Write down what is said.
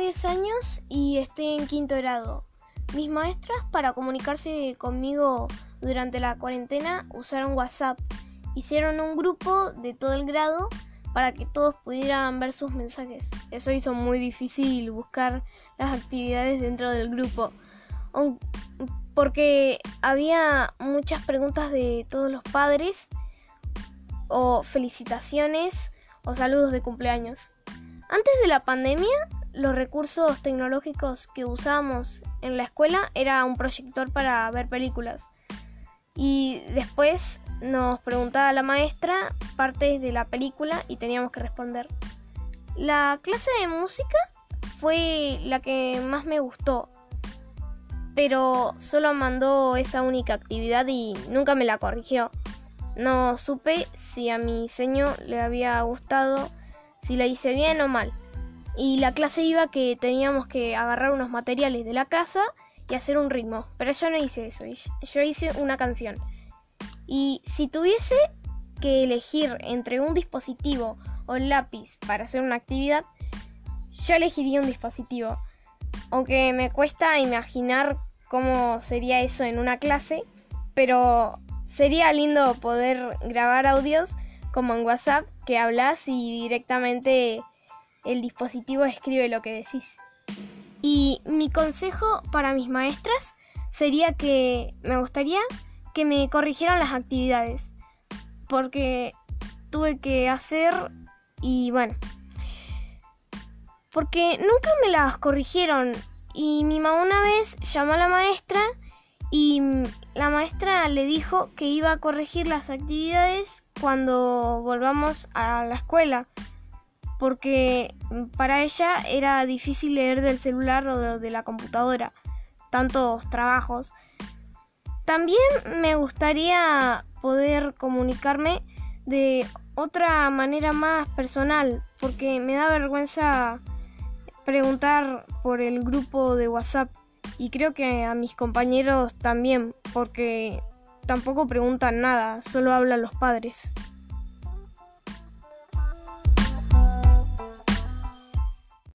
10 años y estoy en quinto grado. Mis maestras para comunicarse conmigo durante la cuarentena usaron WhatsApp. Hicieron un grupo de todo el grado para que todos pudieran ver sus mensajes. Eso hizo muy difícil buscar las actividades dentro del grupo. Porque había muchas preguntas de todos los padres o felicitaciones o saludos de cumpleaños. Antes de la pandemia, los recursos tecnológicos que usábamos en la escuela era un proyector para ver películas. Y después nos preguntaba la maestra partes de la película y teníamos que responder. La clase de música fue la que más me gustó, pero solo mandó esa única actividad y nunca me la corrigió. No supe si a mi diseño le había gustado, si la hice bien o mal. Y la clase iba que teníamos que agarrar unos materiales de la casa y hacer un ritmo. Pero yo no hice eso, yo hice una canción. Y si tuviese que elegir entre un dispositivo o un lápiz para hacer una actividad, yo elegiría un dispositivo. Aunque me cuesta imaginar cómo sería eso en una clase, pero sería lindo poder grabar audios como en WhatsApp que hablas y directamente el dispositivo escribe lo que decís. Y mi consejo para mis maestras sería que me gustaría que me corrigieran las actividades. Porque tuve que hacer y bueno. Porque nunca me las corrigieron. Y mi mamá una vez llamó a la maestra y la maestra le dijo que iba a corregir las actividades cuando volvamos a la escuela porque para ella era difícil leer del celular o de la computadora, tantos trabajos. También me gustaría poder comunicarme de otra manera más personal, porque me da vergüenza preguntar por el grupo de WhatsApp y creo que a mis compañeros también, porque tampoco preguntan nada, solo hablan los padres.